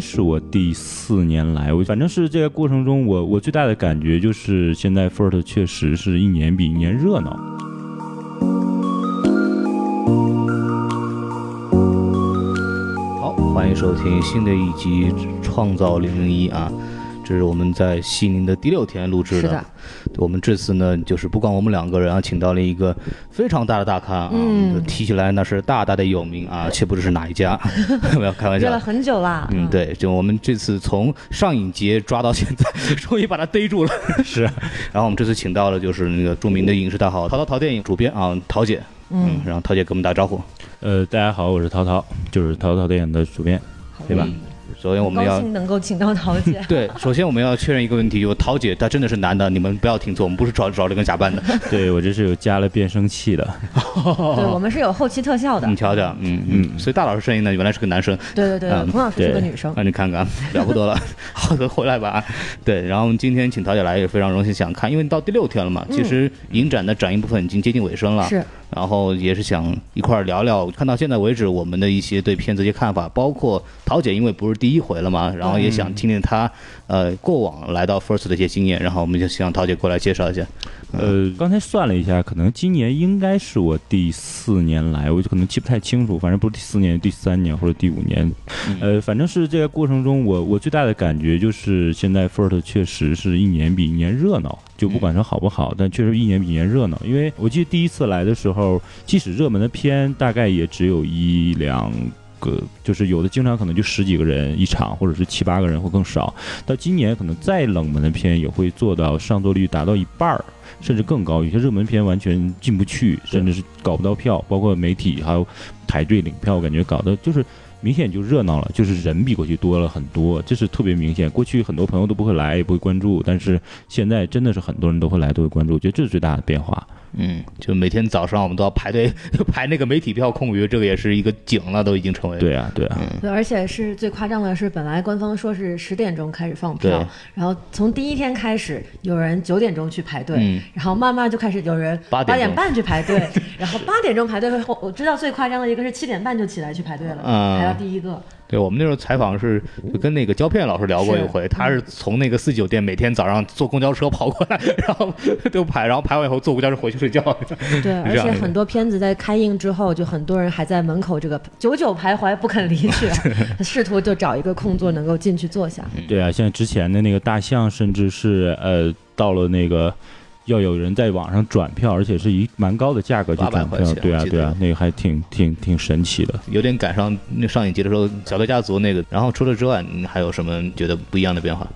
是我第四年来，我反正是这个过程中，我我最大的感觉就是现在 FIRST 确实是一年比一年热闹。好，欢迎收听新的一集《创造零零一》啊，这是我们在西宁的第六天录制是的我们这次呢，就是不光我们两个人啊，请到了一个非常大的大咖啊，嗯提起来那是大大的有名啊，却不知是哪一家，不要开玩笑。热了很久啦。嗯，对，就我们这次从上影节抓到现在，终于把他逮住了。是，然后我们这次请到了就是那个著名的影视大号淘淘淘电影主编啊，陶姐。嗯，然后陶姐给我们打招呼，呃，大家好，我是淘淘，就是淘淘电影的主编，对吧？嗯首先我们要。高兴能够请到桃姐 对，首先我们要确认一个问题，就是陶姐她真的是男的，你们不要听错，我们不是找找这个假扮的。对我这是有加了变声器的，对我们是有后期特效的你。瞧瞧，嗯嗯，所以大老师声音呢，原来是个男生，对对对，嗯彭老师是个女生。那你看看，了不得了。好的，回来吧。对，然后我们今天请桃姐来也非常荣幸，想看，因为到第六天了嘛，其实影展的展映部分已经接近尾声了。是，然后也是想一块儿聊聊，看到现在为止我们的一些对片子一些看法，包括桃姐，因为不是第一回了嘛，然后也想听听他呃过往来到 First 的一些经验，然后我们就希望陶姐过来介绍一下。呃，刚才算了一下，可能今年应该是我第四年来，我就可能记不太清楚，反正不是第四年、第三年或者第五年，呃，反正是这个过程中，我我最大的感觉就是现在 FIRST 确实是一年比一年热闹，就不管说好不好，但确实一年比一年热闹。因为我记得第一次来的时候，即使热门的片大概也只有一两。个就是有的经常可能就十几个人一场，或者是七八个人会更少。到今年可能再冷门的片也会做到上座率达到一半儿，甚至更高。有些热门片完全进不去，甚至是搞不到票，包括媒体还有排队领票，我感觉搞得就是。明显就热闹了，就是人比过去多了很多，这是特别明显。过去很多朋友都不会来，也不会关注，但是现在真的是很多人都会来，都会关注，我觉得这是最大的变化。嗯，就每天早上我们都要排队 排那个媒体票空余，这个也是一个景了，都已经成为。对啊，对啊，对，而且是最夸张的是，本来官方说是十点钟开始放票，然后从第一天开始，有人九点钟去排队，嗯。然后慢慢就开始有人八点点半去排队，然后八点钟排队后，我知道最夸张的一个是七点半就起来去排队了，嗯。排到第一个。对我们那时候采访是就跟那个胶片老师聊过一是回，他是从那个四季酒店每天早上坐公交车跑过来，然后都排，然后排完以后坐公交车回去睡觉。对，而且很多片子在开映之后，就很多人还在门口这个久久徘徊不肯离去啊，试图就找一个空座能够进去坐下。对啊，像之前的那个大象，甚至是呃到了那个。要有人在网上转票，而且是以蛮高的价格去转票，对啊，对啊，那个还挺挺挺神奇的。有点赶上那上一集的时候小偷家族那个。然后除了之外，你还有什么觉得不一样的变化？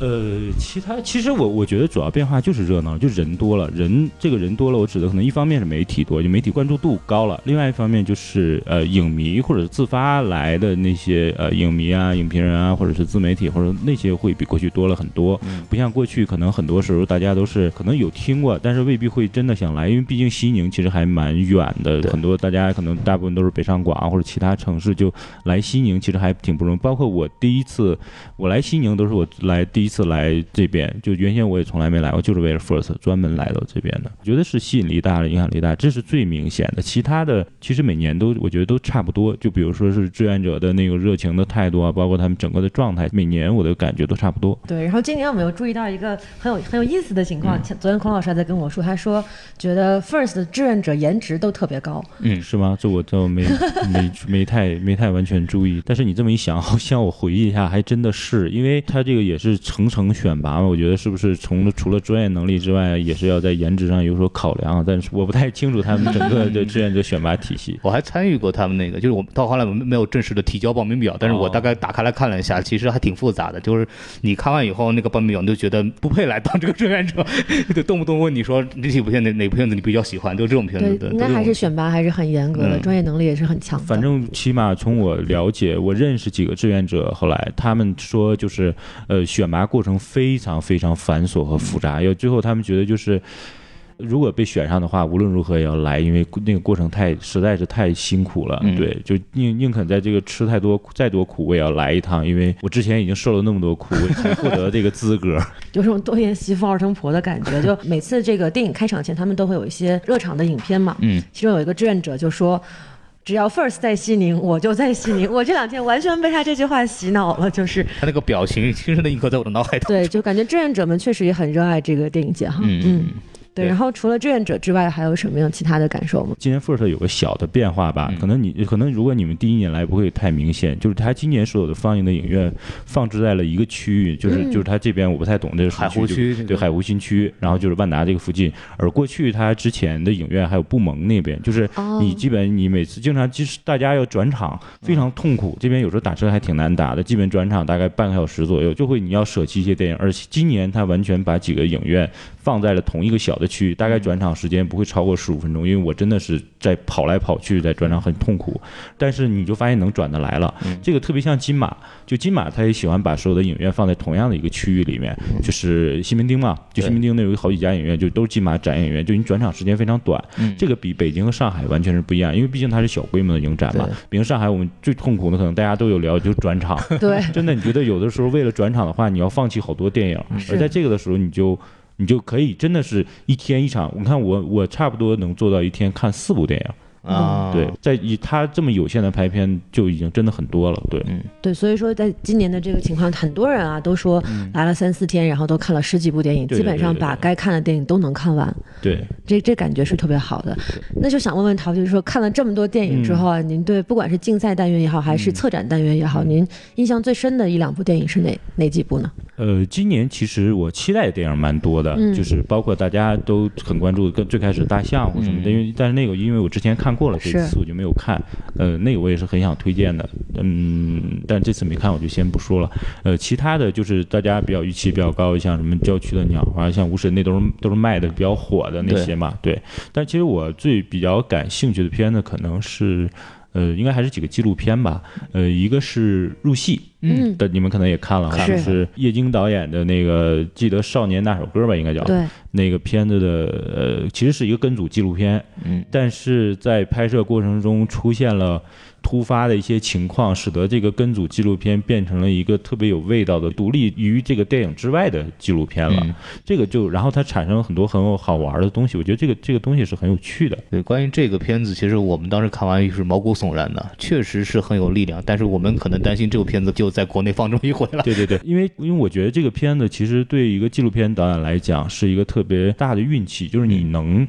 呃，其他其实我我觉得主要变化就是热闹，就人多了。人这个人多了，我指的可能一方面是媒体多，就媒体关注度高了；另外一方面就是呃影迷或者自发来的那些呃影迷啊、影评人啊，或者是自媒体或者那些会比过去多了很多。不像过去可能很多时候大家都是可能有听过，但是未必会真的想来，因为毕竟西宁其实还蛮远的，很多大家可能大部分都是北上广啊或者其他城市，就来西宁其实还挺不容易。包括我第一次我来西宁都是我来第一次来这边，就原先我也从来没来过，就是为了 First 专门来到这边的。我觉得是吸引力大了，影响力大，这是最明显的。其他的其实每年都我觉得都差不多，就比如说是志愿者的那个热情的态度啊，包括他们整个的状态，每年我的感觉都差不多。对，然后今年我们有注意到一个很有很有意思的情嗯况，前昨天孔老师还在跟我说，他说觉得 First 的志愿者颜值都特别高，嗯，是吗？这我倒没没没太没太完全注意。但是你这么一想，好像我回忆一下，还真的是，因为他这个也是层层选拔嘛。我觉得是不是从除了专业能力之外，也是要在颜值上有所考量？但是我不太清楚他们整个的志愿者选拔体系。我还参与过他们那个，就是我到后来我们没有正式的提交报名表，但是我哦大概打开来看了一下，其实还挺复杂的。就是你看完以后，那个报名表你就觉得不配来当这个志愿者，就动不动问你说这几部片哪哪部片子你比较喜欢，就这种片子。对，应该还是选拔还是很严格的，嗯专业能力也是很强的。反正起码从我了解，我认识几个志愿者，后来他们说就是，呃，选拔过程非常非常繁琐和复杂，要最后他们觉得就是。如果被选上的话，无论如何也要来，因为那个过程太实在是太辛苦了。嗯对，就宁宁肯在这个吃太多再多苦，我也要来一趟，因为我之前已经受了那么多苦，我才获得这个资格。有种多年媳妇熬成婆的感觉。就每次这个电影开场前，他们都会有一些热场的影片嘛。嗯，其中有一个志愿者就说。只要 First 在西宁，我就在西宁。我这两天完全被他这句话洗脑了，就是他那个表情深深的印刻在我的脑海当中。对，就感觉志愿者们确实也很热爱这个电影节哈。嗯嗯。对，对然后除了志愿者之外，还有什么样其他的感受吗？今年 First 有个小的变化吧，嗯。可能你可能如果你们第一年来不会太明显，就是他今年所有的放映的影院放置在了一个区域，就是、嗯。就是他这边我不太懂这个海湖就区对海湖新区，然后就是万达这个附近，而过去他之前的影院还有布蒙那边，就是哦。你基本你每次经常即使大家要转场非常痛苦，这边有时候打车还挺难打的，基本转场大概半个小时左右，就会你要舍弃一些电影，而且今年他完全把几个影院放在了同一个小的区域，大概转场时间不会超过十五分钟，因为我真的是在跑来跑去，在转场很痛苦。但是你就发现能转得来了，这个特别像金马，就金马他也喜欢把所有的影院放在同样的一个区域里面，就是西门町嘛，就西门町那有好几家影院，就都是金马展影院，就你转场时间非常短，这个比北京和上海完全是不一样，因为毕竟它是小规模的影展嘛对。北京、上海我们最痛苦的可能大家都有聊，就转场。对，真的，你觉得有的时候为了转场的话，你要放弃好多电影，而在这个的时候，你就你就可以真的是一天一场。你看我我差不多能做到一天看四部电影，啊，对，在以他这么有限的排片就已经真的很多了，对。嗯。对，所以说在今年的这个情况，很多人啊都说来了三四天，然后都看了十几部电影，基本上把该看的电影都能看完，对，这这感觉是特别好的。那就想问问陶，就是说看了这么多电影之后啊，您对不管是竞赛单元也好，还是策展单元也好，您印象最深的一两部电影是哪哪几部呢？呃，今年其实我期待的电影蛮多的，嗯。就是包括大家都很关注，跟最开始大象或什么的，因为但是那个因为我之前看过了，这是次我就没有看，呃，那个我也是很想推荐的，嗯，但这次没看我就先不说了。呃，其他的就是大家比较预期比较高，像什么郊区的鸟啊，像无神那都是都是卖的比较火的那些嘛，对。但其实我最比较感兴趣的片子可能是。呃，应该还是几个纪录片吧。呃，一个是入戏，嗯。的你们可能也看了哈，是就是叶京导演的那个《记得少年那首歌》吧，应该叫。对，那个片子的呃，其实是一个跟组纪录片，嗯，但是在拍摄过程中出现了突发的一些情况，使得这个跟组纪录片变成了一个特别有味道的独立于这个电影之外的纪录片了。嗯这个就然后它产生了很多很有好玩的东西，我觉得这个这个东西是很有趣的。对，关于这个片子，其实我们当时看完也是毛骨悚然的，确实是很有力量。但是我们可能担心这部片子就在国内放这么一回了。对对对，因为因为我觉得这个片子其实对一个纪录片导演来讲是一个特别大的运气，就是你能。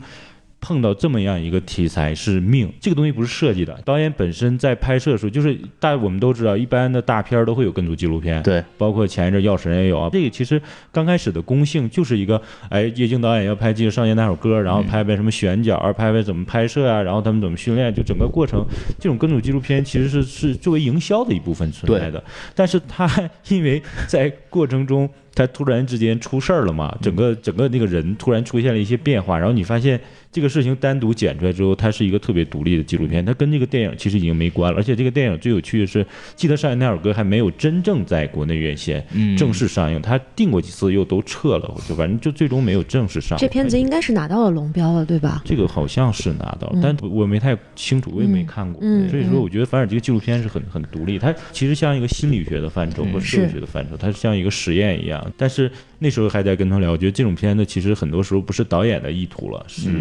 碰到这么样一个题材是命，这个东西不是设计的。导演本身在拍摄的时候，就是大我们都知道，一般的大片儿都会有跟组纪录片，对，包括前一阵《药神》也有啊。这个其实刚开始的公性就是一个，哎，叶京导演要拍《记得少年那首歌》，然后拍拍什么选角，拍拍怎么拍摄啊，然后他们怎么训练，就整个过程，这种跟组纪录片其实是是作为营销的一部分存在的。但是他因为在过程中，他突然之间出事儿了嘛，整个整个那个人突然出现了一些变化，然后你发现这个事情单独剪出来之后，它是一个特别独立的纪录片，它跟这个电影其实已经没关了。而且这个电影最有趣的是，《记得上一那首歌》还没有真正在国内院线嗯正式上映，它定过几次又都撤了，就反正就最终没有正式上映。这片子应该是拿到了龙标了，对吧？这个好像是拿到了，但我没太清楚，我也没看过。所以说，我觉得反而这个纪录片是很很独立，它其实像一个心理学的范畴和社会学的范畴，它像一个实验一样。但是那时候还在跟他聊，我觉得这种片子其实很多时候不是导演的意图了，是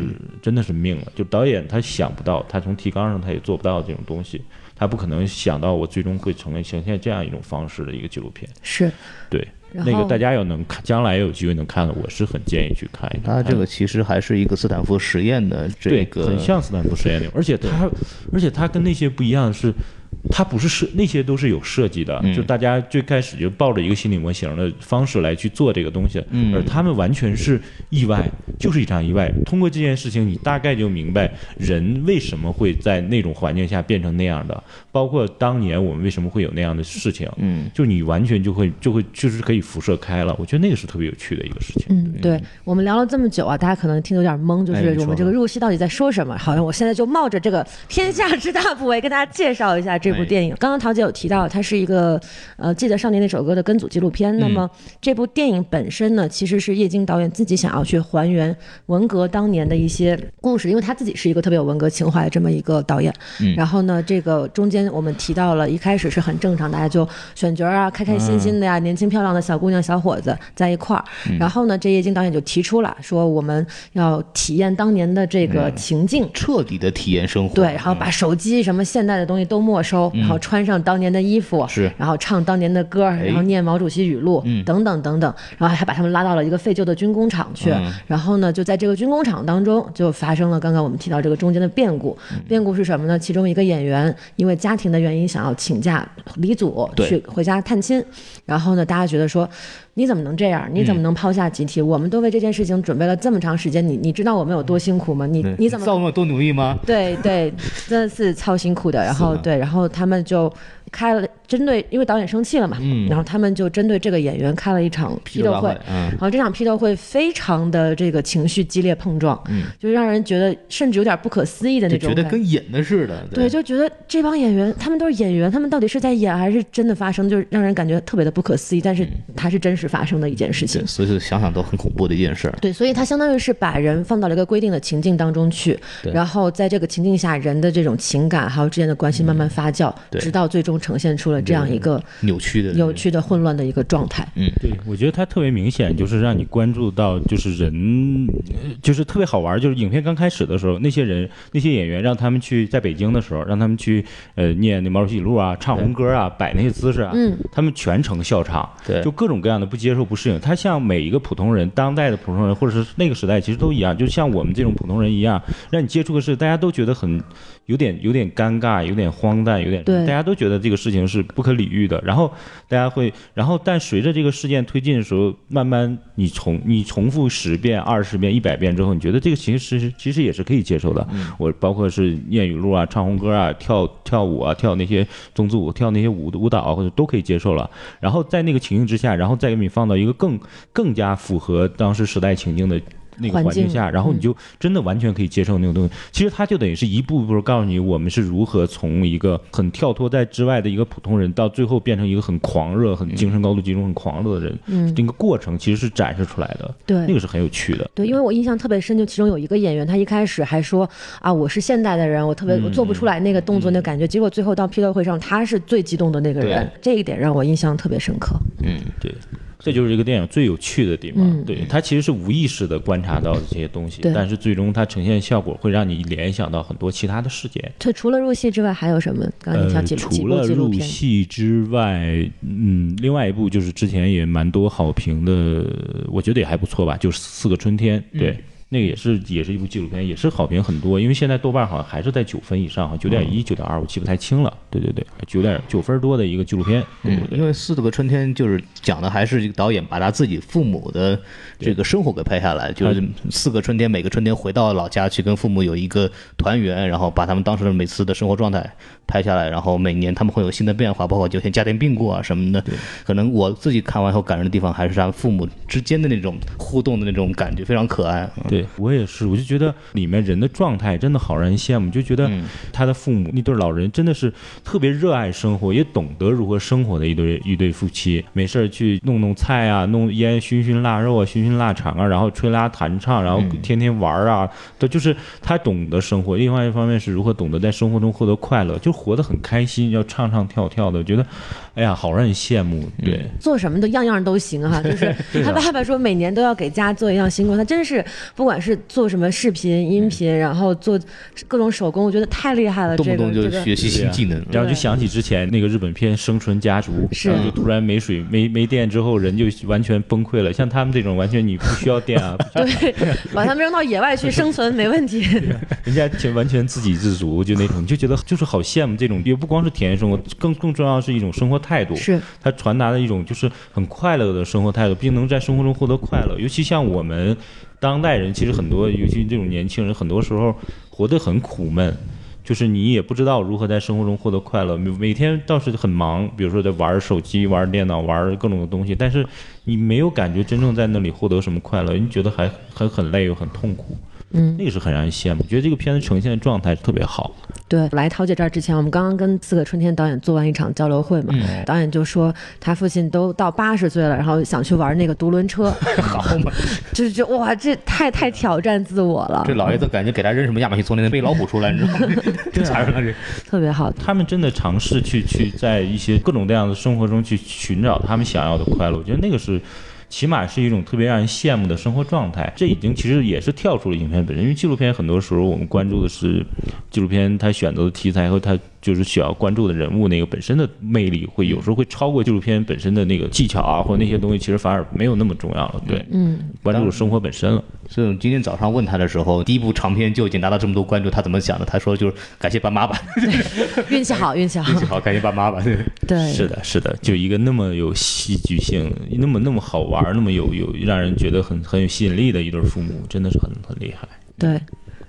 真的是命了。就导演他想不到，他从提纲上他也做不到这种东西，他不可能想到我最终会成为呈现这样一种方式的一个纪录片。是，对，那个大家要能看，将来有机会能看的，我是很建议去看一看。它这个其实还是一个斯坦福实验的这对，个，很像斯坦福实验那种，而且它，而且它跟那些不一样的是，它不是设，那些都是有设计的，嗯就大家最开始就抱着一个心理模型的方式来去做这个东西，嗯而他们完全是意外，就是一场意外。通过这件事情，你大概就明白人为什么会在那种环境下变成那样的，包括当年我们为什么会有那样的事情，嗯，就你完全就会就会就是可以辐射开了。我觉得那个是特别有趣的一个事情。嗯，对我们聊了这么久啊，大家可能听得有点懵，就是我们这个入戏到底在说什么？好像我现在就冒着这个天下之大不韪跟大家介绍一下这部电影。刚刚陶姐有提到，它是一个呃《记得少年那首歌》的跟组纪录片。那么这部电影本身呢，其实是叶京导演自己想要去还原文革当年的一些故事，因为他自己是一个特别有文革情怀的这么一个导演。嗯然后呢，这个中间我们提到了，一开始是很正常，大家就选角啊，开开心心的呀，年轻漂亮的小姑娘小伙子在一块儿。然后呢，这叶京导演就提出了说，我们要体验当年的这个情境。彻底的体验生活。对，然后把手机什么现代的东西都没收，然后穿上当年的衣服，是。然后唱当年的歌，然后念毛主席语录，嗯。等等等等，然后还把他们拉到了一个废旧的军工厂去，嗯。然后呢，就在这个军工厂当中，就发生了刚刚我们提到这个中间的变故。嗯。变故是什么呢？其中一个演员因为家庭的原因想要请假离组对。去回家探亲，然后呢，大家觉得说。你怎么能这样？你怎么能抛下集体？我们都为这件事情准备了这么长时间，你你知道我们有多辛苦吗？你你怎么知道我们有多努力吗？对对，真的是超辛苦的。然后对，然后他们就开了针对，因为导演生气了嘛，嗯然后他们就针对这个演员开了一场批斗会。嗯然后这场批斗会非常的这个情绪激烈碰撞，嗯，就让人觉得甚至有点不可思议的那种觉得跟演的似的。对，就觉得这帮演员，他们都是演员，他们到底是在演还是真的发生，就是让人感觉特别的不可思议。但是它是真实发生的一件事情，。所以说想想都很恐怖的一件事儿。对，所以它相当于是把人放到了一个规定的情境当中去，然后在这个情境下，人的这种情感还有之间的关系慢慢发酵，嗯直到最终呈现出了这样一个扭曲的，扭。曲的、混乱的一个状态。嗯，对，我觉得它特别明显，就是让你关注到，就是人，呃就是特别好玩。就是影片刚开始的时候，那些人、那些演员，让他们去在北京的时候，让他们去呃念那毛主席语录啊、唱红歌啊、摆那些姿势啊，嗯，他们全程笑场，对就各种各样的不接受、不适应。他像每一个普通人，当代的普通人，或者是那个时代，其实都一样，就像我们这种普通人一样，让你接触的是，大家都觉得很有点有点尴尬，有点荒诞，有点对大家都觉得这个事情是不可理喻的。然后大家会，然后但随着这个事件推进的时候，慢慢你重你重复十遍、二十遍、一百遍之后，你觉得这个其实其实也是可以接受的。我包括是念语录啊、唱红歌啊、跳跳舞啊、跳那些宗族舞、跳那些舞舞蹈啊，或者都可以接受了。然后在那个情境之下，然后再给你放到一个更更加符合当时时代情境的。那个环境下，然后你就真的完全可以接受那种东西。其实它就等于是一步步告诉你，我们是如何从一个很跳脱在之外的一个普通人，到最后变成一个很狂热、很精神高度集中、很狂热的人。嗯这个过程其实是展示出来的，对那个是很有趣的。对，因为我印象特别深，就其中有一个演员，他一开始还说啊，我是现代的人，我特别我做不出来那个动作那感觉，结果最后到批斗会上，他是最激动的那个人，这一点让我印象特别深刻。嗯，对，这就是这个电影最有趣的地方。嗯对，它其实是无意识的观察到的这些东西对，但是最终它呈现效果会让你联想到很多其他的事件。这除了入戏之外，还有什么？刚刚你呃，提几几除了入？戏之外，嗯，另外一部就是之前也蛮多好评的，我觉得也还不错吧，就是《四个春天》，对。那个也是也是一部纪录片，也是好评很多，因为现在豆瓣好像还是在九分以上，九点一、九点二，我记不太清了。对对对，九点九分多的一个纪录片。对对嗯，因为《四个春天》就是讲的还是这个导演把他自己父母的这个生活给拍下来，就是四个春天，每个春天回到老家去跟父母有一个团圆，然后把他们当时的每次的生活状态拍下来，然后每年他们会有新的变化，包括有些家庭病故啊什么的。可能我自己看完后感人的地方还是他父母之间的那种互动的那种感觉，非常可爱。嗯对我也是，我就觉得里面人的状态真的好让人羡慕，就觉得嗯他的父母那对老人真的是特别热爱生活，也懂得如何生活的一对一对夫妻。没事儿去弄弄菜啊，弄烟熏熏腊肉啊，熏熏腊肠啊，然后吹拉弹唱，然后天天玩儿啊，都就是他懂得生活。另外一方面是如何懂得在生活中获得快乐，就活得很开心，要唱唱跳跳的，我觉得，哎呀，好让人羡慕。对，做什么都样样都行哈、就是他爸爸说每年都要给家做一样新工，他真是不管是做什么视频、音频，然后做各种手工，我觉得太厉害了。动不动就学习新技能。然后就想起之前那个日本片《生存家族》，是然后就突然没水没没电之后，人就完全崩溃了。像他们这种完全你不需要电啊，对，把他们扔到野外去生存没问题。人家就完全自给自足，就那种，你就觉得就是好羡慕这种，也不光是体验生活，更更重要的是一种生活态度。是，他传达的一种就是很快乐的生活态度，并能在生活中获得快乐。尤其像我们当代人，其实很多，尤其这种年轻人，很多时候活得很苦闷。就是你也不知道如何在生活中获得快乐，每每天倒是很忙，比如说在玩手机、玩电脑、玩各种的东西，但是你没有感觉真正在那里获得什么快乐，你觉得还还很累又很痛苦。嗯那个是很让人羡慕。觉得这个片子呈现的状态特别好。对，来桃姐这儿之前，我们刚刚跟四个春天导演做完一场交流会嘛，导演就说他父亲都到八十岁了，然后想去玩那个独轮车，好嘛，就是就哇，这太太挑战自我了这，老爷子感觉给他扔什么亚马逊丛林能背老虎出来，你知道吗？这啥人啊这？特别好。他们真的尝试去去在一些各种各样的生活中去寻找他们想要的快乐，我觉得那个是。起码是一种特别让人羡慕的生活状态，这已经其实也是跳出了影片本身，因为纪录片很多时候我们关注的是纪录片它选择的题材和它就是需要关注的人物那个本身的魅力，会有时候会超过纪录片本身的那个技巧啊，或者那些东西，其实反而没有那么重要了。对，嗯，关注生活本身了。所以我今天早上问他的时候，第一部长片就已经拿到这么多关注，他怎么想的？他说就是感谢爸妈吧，运气好，运气好 运，气好，感谢爸妈吧。对 对，是的，是的，就一个那么有戏剧性、那么那么好玩、那么有有让人觉得很很有吸引力的一对父母，真的是很很厉害。对。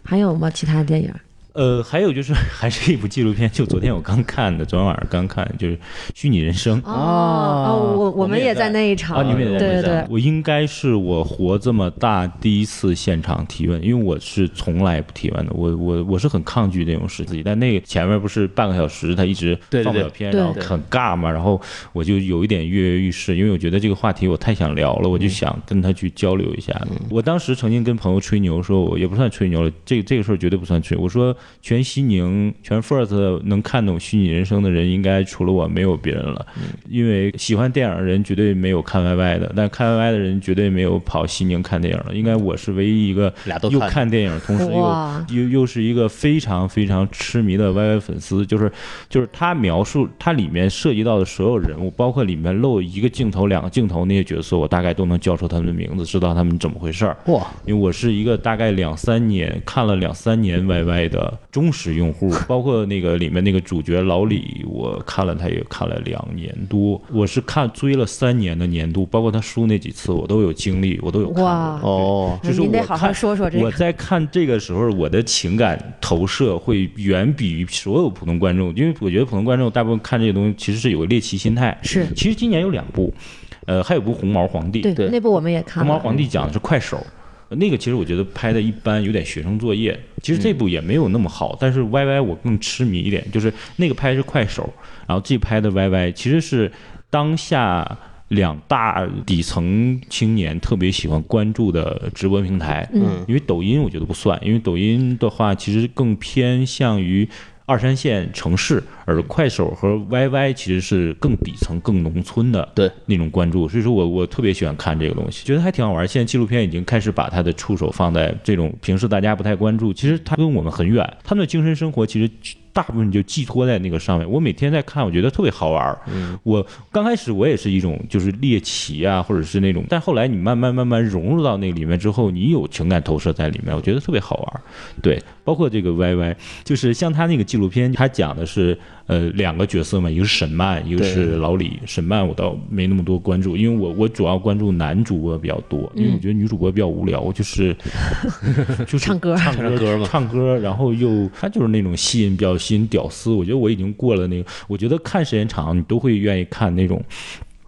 还有吗？其他电影？呃，还有就是，还是一部纪录片，就昨天我刚看的，昨天晚上刚看，就是《虚拟人生》。哦哦，我我们也在那一场，啊，你们也在对对那站对，我应该是我活这么大第一次现场提问，因为我是从来不提问的，我我我是很抗拒这种事情。但那个前面不是半个小时，他一直放不了片，然后很尬嘛，然后我就有一点跃跃欲试，因为我觉得这个话题我太想聊了，我就想跟他去交流一下。我当时曾经跟朋友吹牛说，我也不算吹牛了，这个这个事儿绝对不算吹。我说全西宁、全 First 能看懂虚拟人生的人，应该除了我没有别人了。因为喜欢电影的人绝对没有看 YY 的，但看 YY 的人绝对没有跑西宁看电影了。应该我是唯一一个又俩都看看电影，同时又又又是一个非常非常痴迷的 YY 粉丝。就是就是他描述他里面涉及到的所有人物，包括里面露一个镜头、两个镜头那些角色，我大概都能叫出他们的名字，知道他们怎么回事儿。哇，因为我是一个大概两三年看了两三年 YY 的忠实用户，包括那个里面那个主角老李，我看了他也看了两年多，我是看追了三年的年度，包括他输那几次我都有经历，我都有看哇过。哦，就是我您得好好看说说这个。我在看这个时候，我的情感投射会远比于所有普通观众，因为我觉得普通观众大部分看这些东西其实是有个猎奇心态。是其实今年有两部，呃，还有部《红毛皇帝》。对，对那部我们也看了红毛。皇帝讲的是快手，那个其实我觉得拍的一般，有点学生作业。其实这部也没有那么好，但是 YY 我更痴迷一点，就是那个拍是快手，然后这拍的 YY 其实是当下。两大底层青年特别喜欢关注的直播平台，嗯，因为抖音我觉得不算，因为抖音的话其实更偏向于二三线城市，而快手和 YY 其实是更底层、更农村的对那种关注，所以说我我特别喜欢看这个东西，觉得还挺好玩。现在纪录片已经开始把它的触手放在这种平时大家不太关注，其实它跟我们很远，他们的精神生活其实。大部分就寄托在那个上面。我每天在看，我觉得特别好玩儿。我刚开始我也是一种就是猎奇啊，或者是那种，但后来你慢慢慢慢融入到那里面之后，你有情感投射在里面，我觉得特别好玩儿。对，包括这个 YY，就是像他那个纪录片，他讲的是呃两个角色嘛，一个是沈曼，一个是老李。沈曼我倒没那么多关注，因为我我主要关注男主播比较多，因为我觉得女主播比较无聊，就是 就是唱歌唱唱歌嘛唱歌，然后又他就是那种吸引比较吸引屌丝。我觉得我已经过了那个，我觉得看时间长，你都会愿意看那种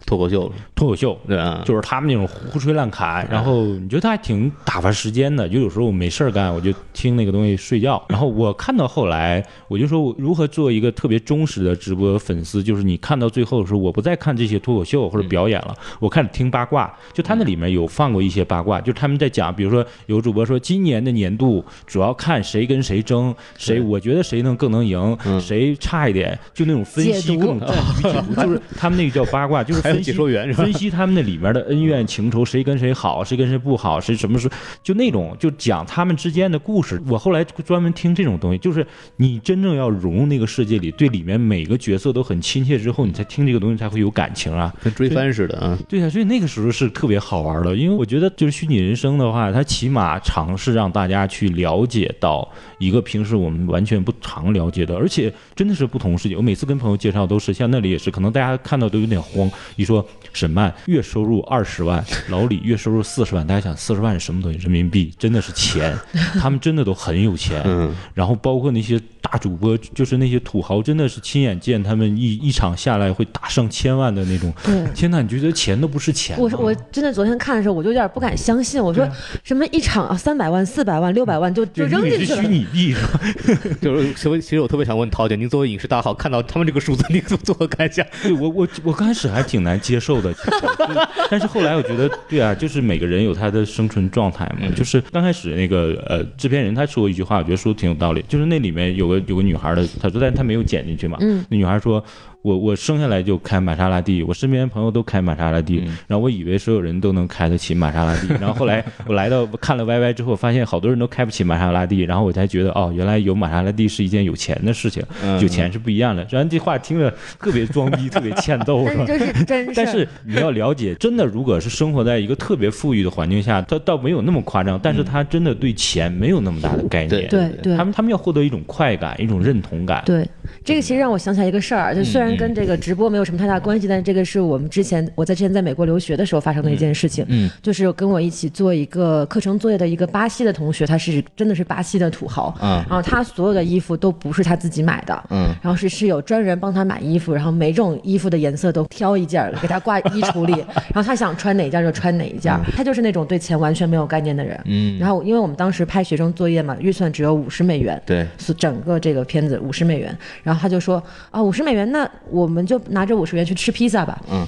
脱口秀，脱口秀，对啊，就是他们那种胡吹乱侃，然后你觉得他还挺打发时间的。就有时候我没事儿干，我就听那个东西睡觉。然后我看到后来，我就说我如何做一个特别忠实的直播粉丝，就是你看到最后的时候，我不再看这些脱口秀或者表演了，我开始听八卦。就他那里面有放过一些八卦，就他们在讲，比如说有主播说今年的年度主要看谁跟谁争，谁我觉得谁能更能赢，谁差一点，就那种分析解读各种战局解读，就是他们那个叫八卦，就是 还有分析解说员是吧分析他们那里面的恩怨情仇，谁跟谁好，谁跟谁不好，谁什么时候就那种就讲他们之间的故事。我后来专门听这种东西，就是你真正要融入那个世界里，对里面每个角色都很亲切之后，你才听这个东西才会有感情啊。跟追番似的啊。对呀、所以那个时候是特别好玩的，因为我觉得就是虚拟人生的话，它起码尝试让大家去了解到一个平时我们完全不常了解的，而且真的是不同世界。我每次跟朋友介绍都是像那里也是，可能大家看到都有点慌，一说沈曼月收入二十万，老李月收入四十万，大家想四十万是什么东西？人民币真的是钱，他们真的都很有钱。嗯，然后包括那些大主播，就是那些土豪，真的是亲眼见他们一一场下来会打上千万的那种。对天呐，你觉得钱都不是钱？我是我真的昨天看的时候，我就有点不敢相信。我说什么一场啊，三百万、四百万、六百万就就扔进去虚。拟币是吧？就是其实其实我特别想问陶姐，您作为影视大号，看到他们这个数字，您作作何感想？对我我我刚开始还挺难接受的，其实 但是后来我觉得，对啊，就是每个人有他的生存状态嘛。就是刚开始那个呃制片人他说过一句话，我觉得说的挺有道理，就是那里面有个有个女孩的，他说但是他没有剪进去嘛，嗯那女孩说。我我生下来就开玛莎拉蒂，我身边朋友都开玛莎拉蒂，然后我以为所有人都能开得起玛莎拉蒂，然后后来 我来到看了 YY 之后，发现好多人都开不起玛莎拉蒂，然后我才觉得哦，原来有玛莎拉蒂是一件有钱的事情，嗯有钱是不一样的。虽然后这话听着特别装逼，特别欠揍，是吧？但是。但是你要了解，真的，如果是生活在一个特别富裕的环境下，他倒没有那么夸张，但是他真的对钱没有那么大的概念。对对他们他们要获得一种快感，一种认同感。对，这个其实让我想起来一个事儿，就虽然跟这个直播没有什么太大关系，但是这个是我们之前我在之前在美国留学的时候发生的一件事情。嗯，就是跟我一起做一个课程作业的一个巴西的同学，他是真的是巴西的土豪，嗯然后他所有的衣服都不是他自己买的，嗯，然后是是有专人帮他买衣服，然后每种衣服的颜色都挑一件儿给他挂衣橱里，然后他想穿哪件就穿哪一件，他就是那种对钱完全没有概念的人。嗯然后因为我们当时拍学生作业嘛，预算只有五十美元，对，是整个这个片子五十美元，然后他就说啊五十美元，那我们就拿着五十元去吃披萨吧。嗯，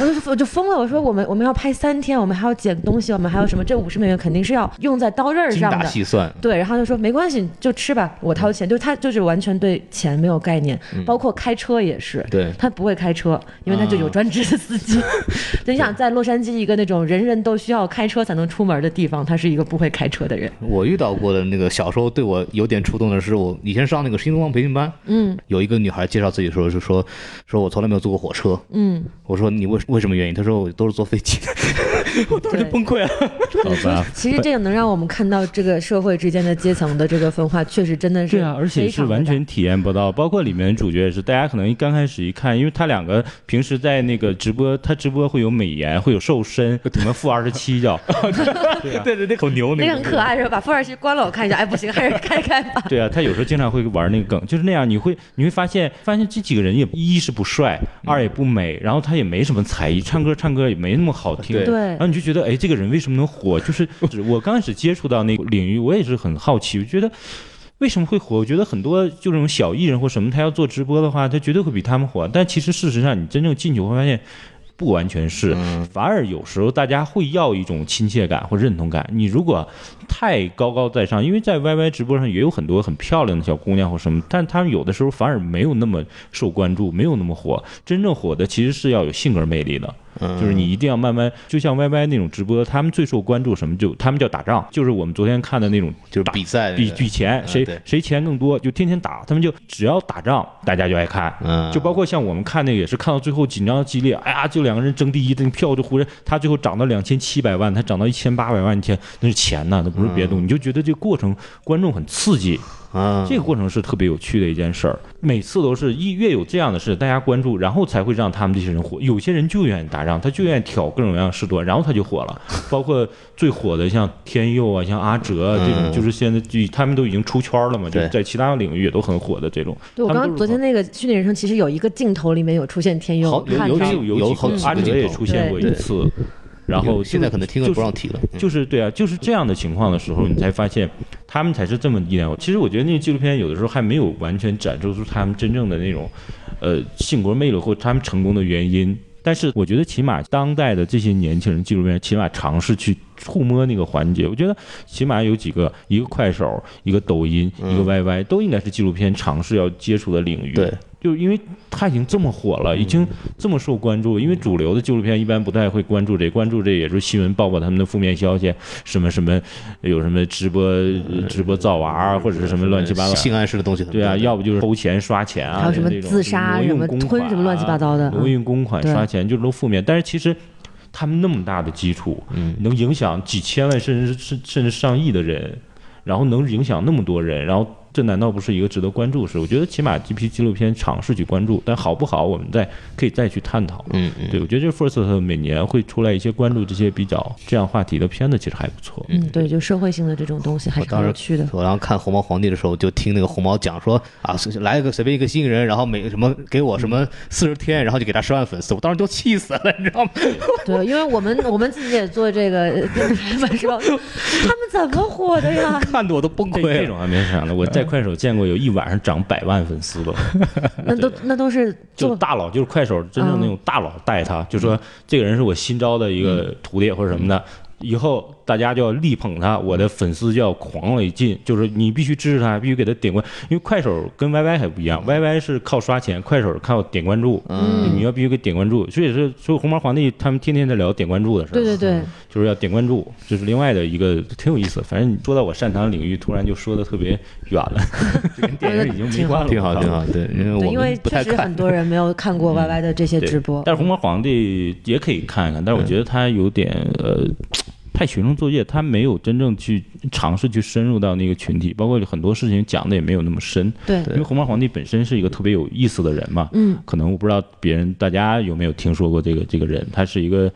我就我就疯了，我说我们我们要拍三天，我们还要捡东西，我们还有什么？这五十美元肯定是要用在刀刃儿精打上的。细算，对，然后就说没关系，就吃吧，我掏钱。就他就是完全对钱没有概念，包括开车也是。对他不会开车，因为他就有专职的司机。就你想在洛杉矶一个那种人人都需要开车才能出门的地方，他是一个不会开车的人。我遇到过的那个小时候对我有点触动的是，我以前上那个新东方培训班，嗯有一个女孩介绍自己的时候就说，说我从来没有坐过火车。嗯，我说你为为什么原因？他说我都是坐飞机。我当时对崩溃了。好吧。其实这个能让我们看到这个社会之间的阶层的这个分化，确实真的是对啊，而且是完全体验不到，包括里面主角也是，大家可能一刚开始一看，因为他两个平时在那个直播，他直播会有美颜，会有瘦身，什么负二十七叫，对啊，对对对，好牛那个很可爱是吧？把负二十七关了，我看一下。哎，不行，还是开开吧。对啊，他有时候经常会玩那个梗，就是那样，你会你会发现，发现这几个人也一是不帅，二也不美，然后他也没什么才艺，唱歌唱歌也没那么好听，对对然后你就觉得，哎，这个人为什么能火？就是我刚开始接触到那个领域，我也是很好奇，我觉得。为什么会火？我觉得很多就这种小艺人或什么，他要做直播的话，他绝对会比他们火。但其实事实上，你真正进去会发现，不完全是，反而有时候大家会要一种亲切感或认同感。你如果太高高在上，因为在 YY 直播上也有很多很漂亮的小姑娘或什么，但她们有的时候反而没有那么受关注，没有那么火。真正火的其实是要有性格魅力的。就是你一定要慢慢，就像 YY 那种直播，他们最受关注什么？就他们叫打仗，就是我们昨天看的那种，就是比赛比比钱，谁谁钱更多，就天天打。他们就只要打仗，大家就爱看。嗯就包括像我们看那个也是看到最后紧张激烈，哎呀，就两个人争第一，那个票就忽然他最后涨到两千七百万，他涨到一千八百万一天，那是钱呐，那不是别的东西。你就觉得这个过程观众很刺激，啊，这个过程是特别有趣的一件事儿。每次都是一越有这样的事，大家关注，然后才会让他们这些人火。有些人就愿意打仗，他就愿意挑各种各样的事端，然后他就火了。包括最火的像天佑啊，像阿哲啊这种，嗯就是现在就他们都已经出圈了嘛，就对在其他领域也都很火的这种。对我刚刚昨天那个虚拟人生，其实有一个镜头里面有出现天佑好，有有有，有好几个阿哲也出现过一对次。然后现在可能听了就不让提了。嗯就是对啊，就是这样的情况的时候，你才发现他们才是这么一点。其实我觉得那个纪录片有的时候还没有完全展示出他们真正的那种，呃，性格魅力或他们成功的原因。但是我觉得起码当代的这些年轻人纪录片，起码尝试去触摸那个环节。我觉得起码有几个，一个快手，一个抖音，一个 YY，都应该是纪录片尝试要接触的领域。对，就因为他已经这么火了，已经这么受关注，因为主流的纪录片一般不太会关注这，关注这也是新闻报报他们的负面消息，什么什么有什么直播直播造娃啊，或者是什么乱七八糟。性暗示的东西。对啊，要不就是偷钱刷钱啊，还有什么自杀什么吞什么乱七八糟的啊挪用公款刷钱就是都负面。但是其实他们那么大的基础，嗯能影响几千万甚至甚甚至上亿的人，然后能影响那么多人，然后这难道不是一个值得关注的事？我觉得起码这批纪录片尝试去关注，但好不好，我们再可以再去探讨。嗯嗯，对，我觉得这 First 每年会出来一些关注这些比较这样话题的片子，其实还不错。嗯，对，就社会性的这种东西还是有趣的。我当时看红毛皇帝的时候，就听那个红毛讲说啊，来一个随便一个新人，然后每什么给我什么四十天，然后就给他十万粉丝，我当时就气死了，你知道吗？对，因为我们我们自己也做这个呃电视台嘛，是吧？他们怎么火的呀？看的我都崩溃了。这种还没想呢，我在快手见过有一晚上涨百万粉丝的，那都那都是就大佬，就是快手真正那种大佬带他，就说这个人是我新招的一个徒弟或者什么的，以后大家就要力捧他，我的粉丝就要狂为进，就是你必须支持他，必须给他点关，因为快手跟 YY 还不一样，YY 是靠刷钱，快手靠点关注，嗯你要必须给点关注，所以是所以红毛皇帝他们天天在聊点关注的事儿，对对对，就是要点关注，这是另外的一个挺有意思。反正你说到我擅长的领域，突然就说的特别远了，这跟电影已经没关了，挺好，挺好，对，因为，我因为们不太看确实很。多人没有看过 YY 的这些直播。但是红毛皇帝也可以看一看，但是我觉得他有点呃。太学生作业，他没有真正去尝试去深入到那个群体，包括很多事情讲的也没有那么深。对，因为红毛皇帝本身是一个特别有意思的人嘛，嗯，可能我不知道别人大家有没有听说过这个这个人，他是一个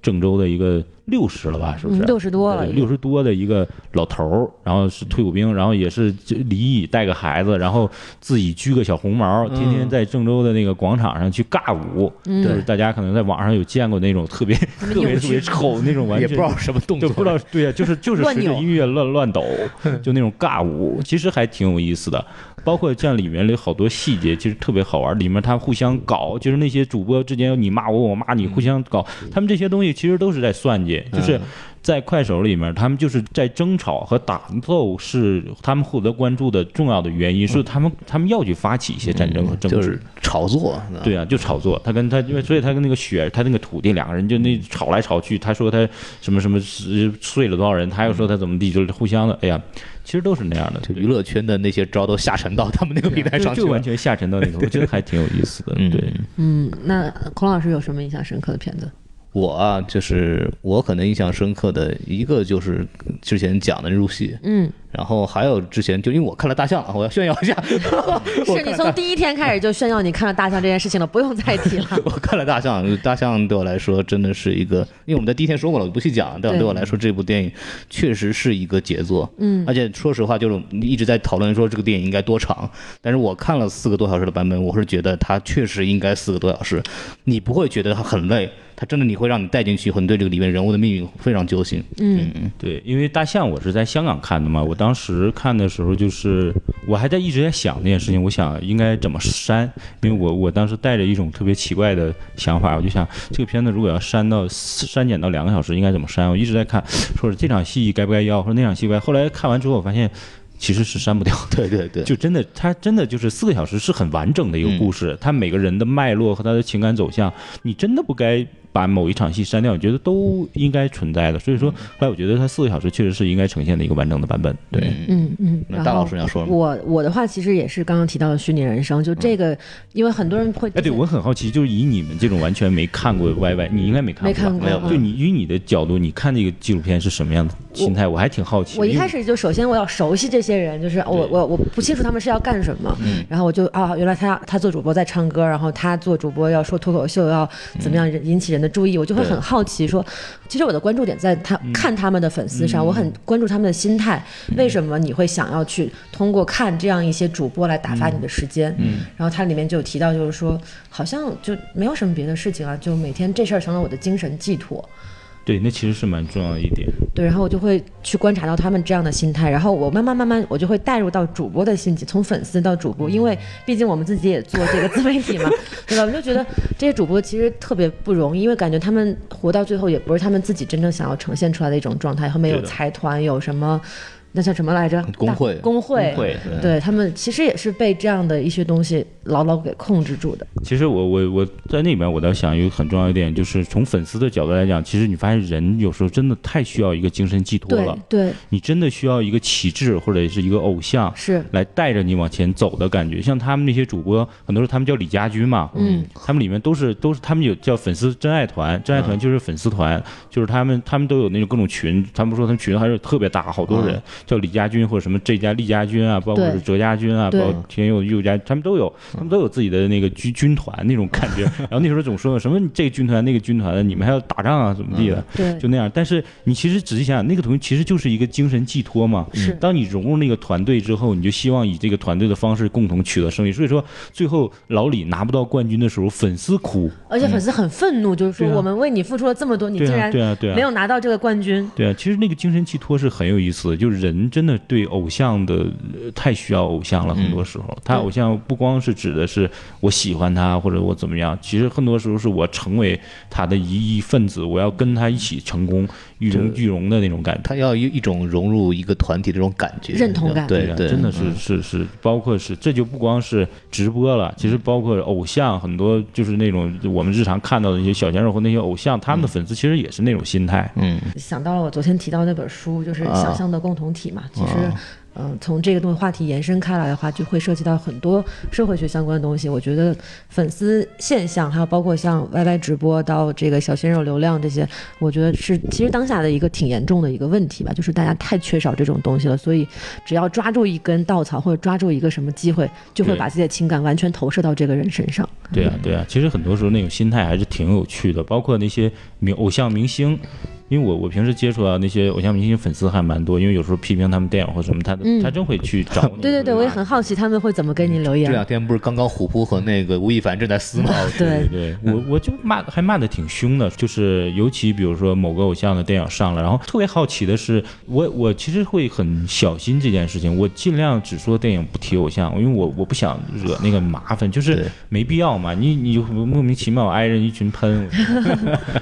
郑州的一个六十了吧，是不是？嗯六十多了六十多的一个老头儿，然后是退伍兵，然后也是就离异，带个孩子，然后自己拘个小红毛，天天在郑州的那个广场上去尬舞，嗯就是大家可能在网上有见过那种特别特别特别丑那种完全也不知道什么动作，就不知道，对呀、就是就是随着音乐乱乱抖，就那种尬舞，其实还挺有意思的。包括像里面有好多细节，其实特别好玩。里面他互相搞，就是那些主播之间你骂我，我骂你，互相搞，他们这些东西其实都是在算计，就是。在快手里面，他们就是在争吵和打斗，是他们获得关注的重要的原因，是他们他们要去发起一些战争和争执。就是炒作。对啊，就炒作。他跟他，因为所以他跟那个雪，他那个土地两个人就那吵来吵去。他说他什么什么是睡了多少人，他又说他怎么地，就是互相的。哎呀，其实都是那样的，就娱乐圈的那些招都下沉到他们那个平台上去了就完。全下沉到那个，我觉得还挺有意思的。嗯对，嗯，那孔老师有什么印象深刻的片子？我啊，就是我可能印象深刻的一个就是之前讲的入戏，嗯，然后还有之前就因为我看了大象啊，我要炫耀一下，是你从第一天开始就炫耀你看了大象这件事情了，不用再提了。我看了大象，大象对我来说真的是一个，因为我们在第一天说过了，我不细讲。但对对我来说，这部电影确实是一个杰作。嗯而且说实话，就是你一直在讨论说这个电影应该多长，但是我看了四个多小时的版本，我是觉得它确实应该四个多小时，你不会觉得它很累，它真的你会让你带进去，很对这个里面人物的命运非常揪心。嗯对，因为大象我是在香港看的嘛，我当时看的时候就是我还在一直在想这件事情，我想应该怎么删，因为我我当时带着一种特别奇怪的想法，我就想这个片子如果要删到删减到两个小时应该怎么删，我一直在看，说是这场戏该不该要，或者那场戏该，后来看完之后我发现其实是删不掉的。对对对，就真的，它真的就是四个小时是很完整的一个故事，它每个人的脉络和他的情感走向，你真的不该把某一场戏删掉，我觉得都应该存在的。所以说，后来我觉得它四个小时确实是应该呈现的一个完整的版本。对，嗯嗯。那大老师要说吗？我我的话其实也是刚刚提到的虚拟人生，就这个，因为很多人会哎，对我很好奇，就是以你们这种完全没看过 YY，你应该没看过，没看过就你以你的角度，你看这个纪录片是什么样的心态？我还挺好奇。我一开始就首先我要熟悉这些人，就是我我我不清楚他们是要干什么，嗯然后我就啊，原来他他做主播在唱歌，然后他做主播要说脱口秀要怎么样引起人的注意，我就会很好奇说，其实我的关注点在他嗯。看他们的粉丝上，我很关注他们的心态，为什么你会想要去通过看这样一些主播来打发你的时间？嗯。然后它里面就有提到，就是说好像就没有什么别的事情啊，就每天这事儿成了我的精神寄托。对，那其实是蛮重要的一点。对，然后我就会去观察到他们这样的心态，然后我慢慢慢慢，我就会带入到主播的心情，从粉丝到主播，因为毕竟我们自己也做这个自媒体嘛，对吧？我就觉得这些主播其实特别不容易，因为感觉他们活到最后也不是他们自己真正想要呈现出来的一种状态，后面有财团，有什么。那叫什么来着？工会工会，工会对他们其实也是被这样的一些东西牢牢给控制住的。其实我我我在那里面，我倒想有一个很重要一点，就是从粉丝的角度来讲，其实你发现人有时候真的太需要一个精神寄托了，对，你真的需要一个旗帜或者是一个偶像是，来带着你往前走的感觉。像他们那些主播，很多时候他们叫李家军嘛，嗯，他们里面都是都是他们有叫粉丝真爱团，真爱团就是粉丝团，就是他们他们都有那种各种群，他们说他们群还是特别大，好多人，叫李家军或者什么这家厉家军啊，包括是哲家军啊，包括田佑佑家，他们都有，他们都有自己的那个军军团那种感觉。然后那时候总说什么这个军团那个军团的，你们还要打仗啊怎么地的，对就那样。但是你其实仔细想想，那个东西其实就是一个精神寄托嘛。是当你融入那个团队之后，你就希望以这个团队的方式共同取得胜利。所以说，最后老李拿不到冠军的时候，粉丝哭。而且粉丝很愤怒，就是说我们为你付出了这么多，你竟然对啊，对啊，没有拿到这个冠军。对啊，其实那个精神寄托是很有意思的，就是人真的对偶像的、呃太需要偶像了。很多时候，他偶像不光是指的是我喜欢他或者我怎么样，其实很多时候是我成为他的一一份子，我要跟他一起成功，与荣俱荣的那种感觉。他要一一种融入一个团体的这种感觉，认同感。啊对对，真的是是是，包括是这就不光是直播了，其实包括偶像很多就是那种我们日常看到的一些小鲜肉和那些偶像，他们的粉丝其实也是那种心态。嗯，想到了我昨天提到那本书，就是啊《想象的共同体》嘛。其实，嗯、从这个东西话题延伸开来的话，就会涉及到很多社会学相关的东西。我觉得粉丝现象，还有包括像 YY 直播到这个小鲜肉流量这些，我觉得是其实当下的一个挺严重的一个问题吧，就是大家太缺少这种东西了。所以，只要抓住一根稻草或者抓住一个什么机会，就会把自己的情感完全投射到这个人身上。对啊，对啊，其实很多时候那种心态还是挺有趣的，包括那些明偶像明星。因为我我平时接触到那些偶像明星粉丝还蛮多，因为有时候批评他们电影或什么，他嗯他真会去找你。对对对，我也很好奇他们会怎么跟你留言。这两天不是刚刚虎扑和那个吴亦凡正在撕吗？对对 对，我我就骂还骂的挺凶的，就是尤其比如说某个偶像的电影上了，然后特别好奇的是，我我其实会很小心这件事情，我尽量只说电影不提偶像，因为我我不想惹那个麻烦，就是没必要嘛，你你就莫名其妙挨着一群喷，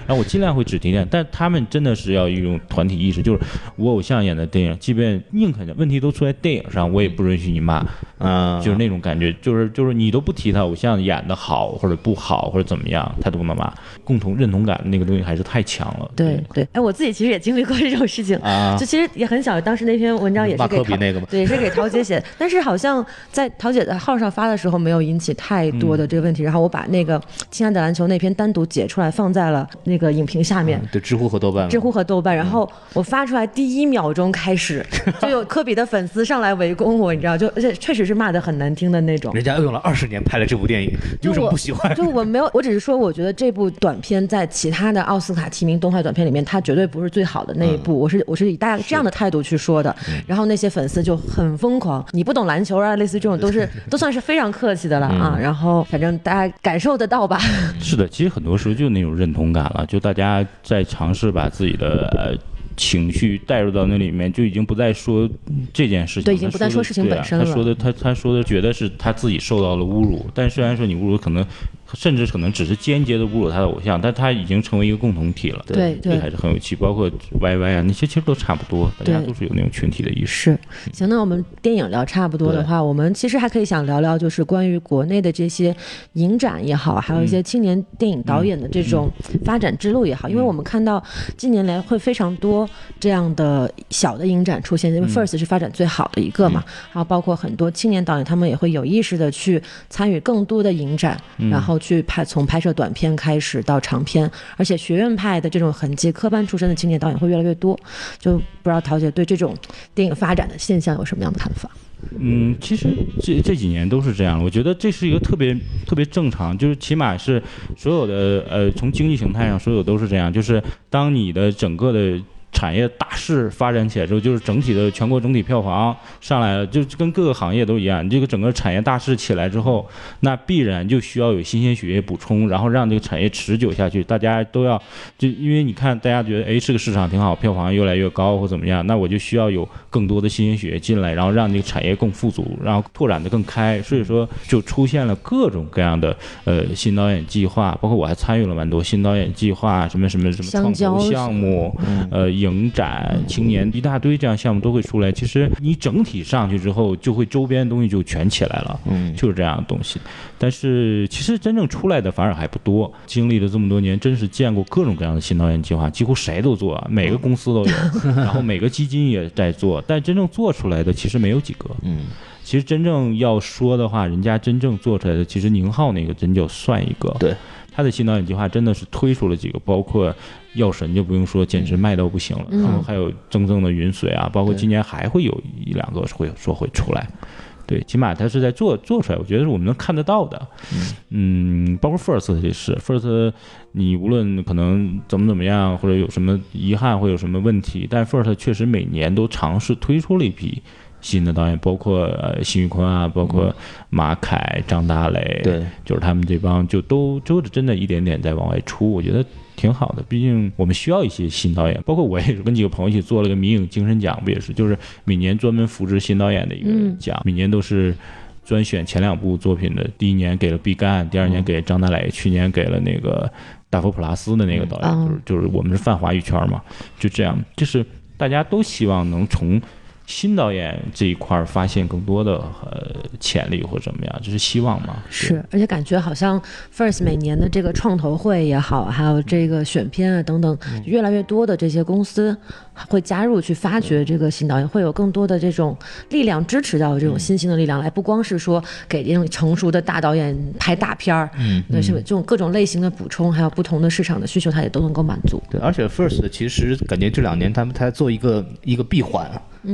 然后我尽量会只提点，但他们真的是要一种团体意识，就是我偶像演的电影，即便宁肯问题都出在电影上，我也不允许你骂，嗯，就是那种感觉，就是就是你都不提他偶像演的好或者不好或者怎么样，他都不能骂。共同认同感的那个东西还是太强了。对对，哎，我自己其实也经历过这种事情啊。就其实也很小，当时那篇文章也是 马给陶科比那个吗？对，也是给陶姐写，但是好像在陶姐的号上发的时候没有引起太多的这个问题，然后我把那个《亲爱的篮球》那篇单独解出来放在了那个影评下面。对知乎和豆瓣嘛，知乎和豆瓣，然后我发出来第一秒钟开始，就有科比的粉丝上来围攻我，你知道，就而且确实是骂的很难听的那种。人家用了二十年拍了这部电影，有什么不喜欢？就我没有，我只是说，我觉得这部短片在其他的奥斯卡提名动画短片里面，它绝对不是最好的那一部。我是我是以大家这样的态度去说的。然后那些粉丝就很疯狂，你不懂篮球啊，类似这种都是 都算是非常客气的了啊。然后反正大家感受得到吧。是的，其实很多时候就那种认同感了，就大家在尝试把自己的呃情绪带入到那里面，就已经不再说这件事情了，对已经不再说事情本身了。他说的他他说的觉得是他自己受到了侮辱，但虽然说你侮辱可能甚至可能只是间接的侮辱他的偶像，但他已经成为一个共同体了。对对这还是很有趣。包括 YY 啊那些其实都差不多，大家都是有那种群体的意识。是，行，那我们电影聊差不多的话，我们其实还可以想聊聊，就是关于国内的这些影展也好，还有一些青年电影导演的这种发展之路也好，因为我们看到近年来会非常多这样的小的影展出现，因为 First 是发展最好的一个嘛，然后包括很多青年导演，他们也会有意识的去参与更多的影展，然后去拍从拍摄短片开始到长片，而且学院派的这种痕迹，科班出身的青年导演会越来越多，就不知道陶姐对这种电影发展的现象有什么样的看法？嗯，其实这这几年都是这样，我觉得这是一个特别特别正常，就是起码是所有的呃，从经济形态上，所有都是这样，就是当你的整个的。产业大势发展起来之后，就是整体的全国整体票房上来了，就跟各个行业都一样。你这个整个产业大势起来之后，那必然就需要有新鲜血液补充，然后让这个产业持久下去。大家都要就因为你看，大家觉得哎这个市场挺好，票房越来越高或怎么样，那我就需要有更多的新鲜血液进来，然后让这个产业更富足，然后拓展的更开。所以说就出现了各种各样的呃新导演计划，包括我还参与了蛮多新导演计划，什么什么什么创投项目，呃影展、青年一大堆这样项目都会出来。其实你整体上去之后，就会周边的东西就全起来了，嗯就是这样的东西。但是其实真正出来的反而还不多。经历了这么多年，真是见过各种各样的新导演计划，几乎谁都做，每个公司都有，然后每个基金也在做，但真正做出来的其实没有几个。嗯，其实真正要说的话，人家真正做出来的，其实宁浩那个真就算一个。对，他的新导演计划真的是推出了几个，包括《药神》就不用说，简直卖到不行了。然后还有《真正的云水》啊，包括今年还会有一两个会说会出来。对，起码他是在做做出来，我觉得是我们能看得到的。嗯，包括 First 也是 First，你无论可能怎么怎么样，或者有什么遗憾，会有什么问题，但 First 确实每年都尝试推出了一批新的导演，包括呃辛宇坤啊，包括马凯、张大磊，对，就是他们这帮就都都是真的一点点在往外出，我觉得。挺好的，毕竟我们需要一些新导演，包括我也是跟几个朋友一起做了个迷影精神奖，不也是，就是每年专门扶植新导演的一个奖，每年都是专选前两部作品的，第一年给了毕赣，第二年给张大磊，去年给了那个大佛普拉斯的那个导演，就是就是我们是泛华语圈嘛，就这样，就是大家都希望能从。新导演这一块发现更多的呃潜力或怎么样，这是希望嘛？是，而且感觉好像 First 每年的这个创投会也好，还有这个选片啊等等，越来越多的这些公司会加入去发掘这个新导演，会有更多的这种力量支持到这种新兴的力量来，不光是说给这种成熟的大导演拍大片儿，嗯，对，是这种各种类型的补充，还有不同的市场的需求，它也都能够满足。对，而且 First 其实感觉这两年他们在做一个一个闭环。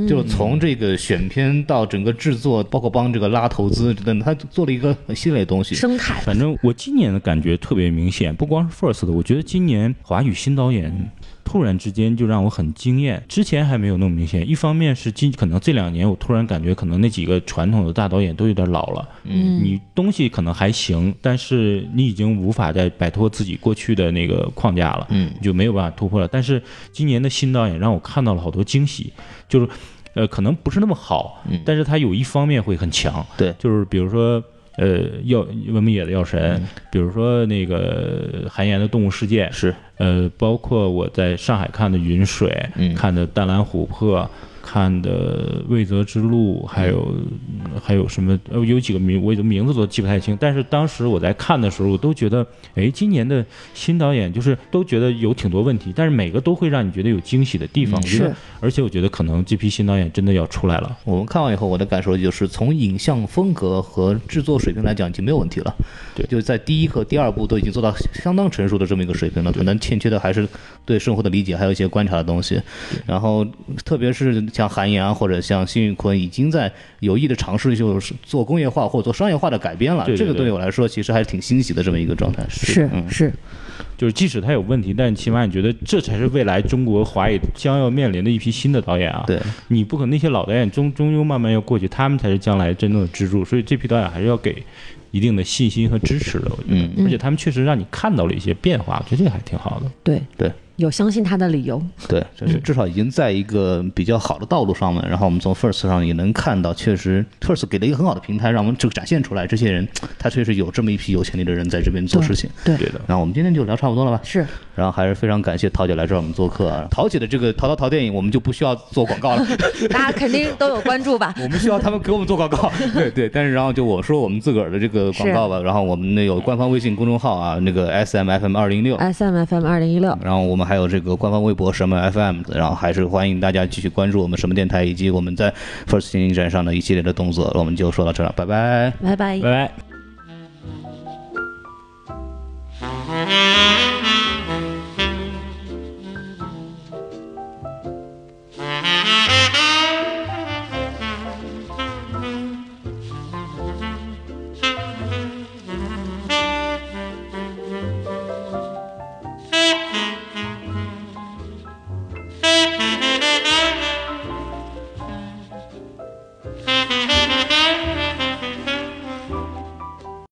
就从这个选片到整个制作，包括帮这个拉投资等等，他做了一个很系列的东西。生态。反正我今年的感觉特别明显，不光是 First 的，我觉得今年华语新导演突然之间就让我很惊艳。之前还没有那么明显。一方面是今可能这两年我突然感觉可能那几个传统的大导演都有点老了。嗯。你东西可能还行，但是你已经无法再摆脱自己过去的那个框架了。嗯。就没有办法突破了。但是今年的新导演让我看到了好多惊喜。就是，呃，可能不是那么好，但是他有一方面会很强，对，就是比如说，呃，药文明野的药神，比如说那个韩延的动物世界，是，呃，包括我在上海看的云水，看的淡蓝琥珀。看的《未泽之路》，还有还有什么？呃，有几个名，我的名字都记不太清。但是当时我在看的时候，我都觉得，哎，今年的新导演就是都觉得有挺多问题，但是每个都会让你觉得有惊喜的地方。是，而且我觉得可能这批新导演真的要出来了。我们看完以后，我的感受就是，从影像风格和制作水平来讲，已经没有问题了。对，就是在第一和第二部都已经做到相当成熟的这么一个水平了。可能欠缺的还是对生活的理解，还有一些观察的东西。然后，特别是。像韩延啊，或者像辛宇坤，已经在有意的尝试就是做工业化或者做商业化的改编了。这个对我来说，其实还是挺欣喜的这么一个状态。是是，就是即使他有问题，但起码你觉得这才是未来中国华语将要面临的一批新的导演啊。对，你不可能那些老导演终终究慢慢要过去，他们才是将来真正的支柱。所以这批导演还是要给一定的信心和支持的。我觉得，而且他们确实让你看到了一些变化，我觉得这个还挺好的。对对。有相信他的理由，对，就是至少已经在一个比较好的道路上了。然后我们从 First 上也能看到，确实 First 给了一个很好的平台，让我们这个展现出来，这些人他确实有这么一批有潜力的人在这边做事情。对的。然后我们今天就聊差不多了吧？是。然后还是非常感谢陶姐来这儿我们做客。啊陶姐的这个淘淘淘电影，我们就不需要做广告了，大家肯定都有关注吧？我们需要他们给我们做广告。对 对。但是然后就我说我们自个儿的这个广告吧。然后我们那有官方微信公众号啊，那个 S M F M 二零六。S M F M 二零一六。然后我们还有这个官方。微博什么 FM，然后还是欢迎大家继续关注我们什么电台以及我们在 First 新影展上的一系列的动作。我们就说到这了，拜拜，拜拜，拜拜。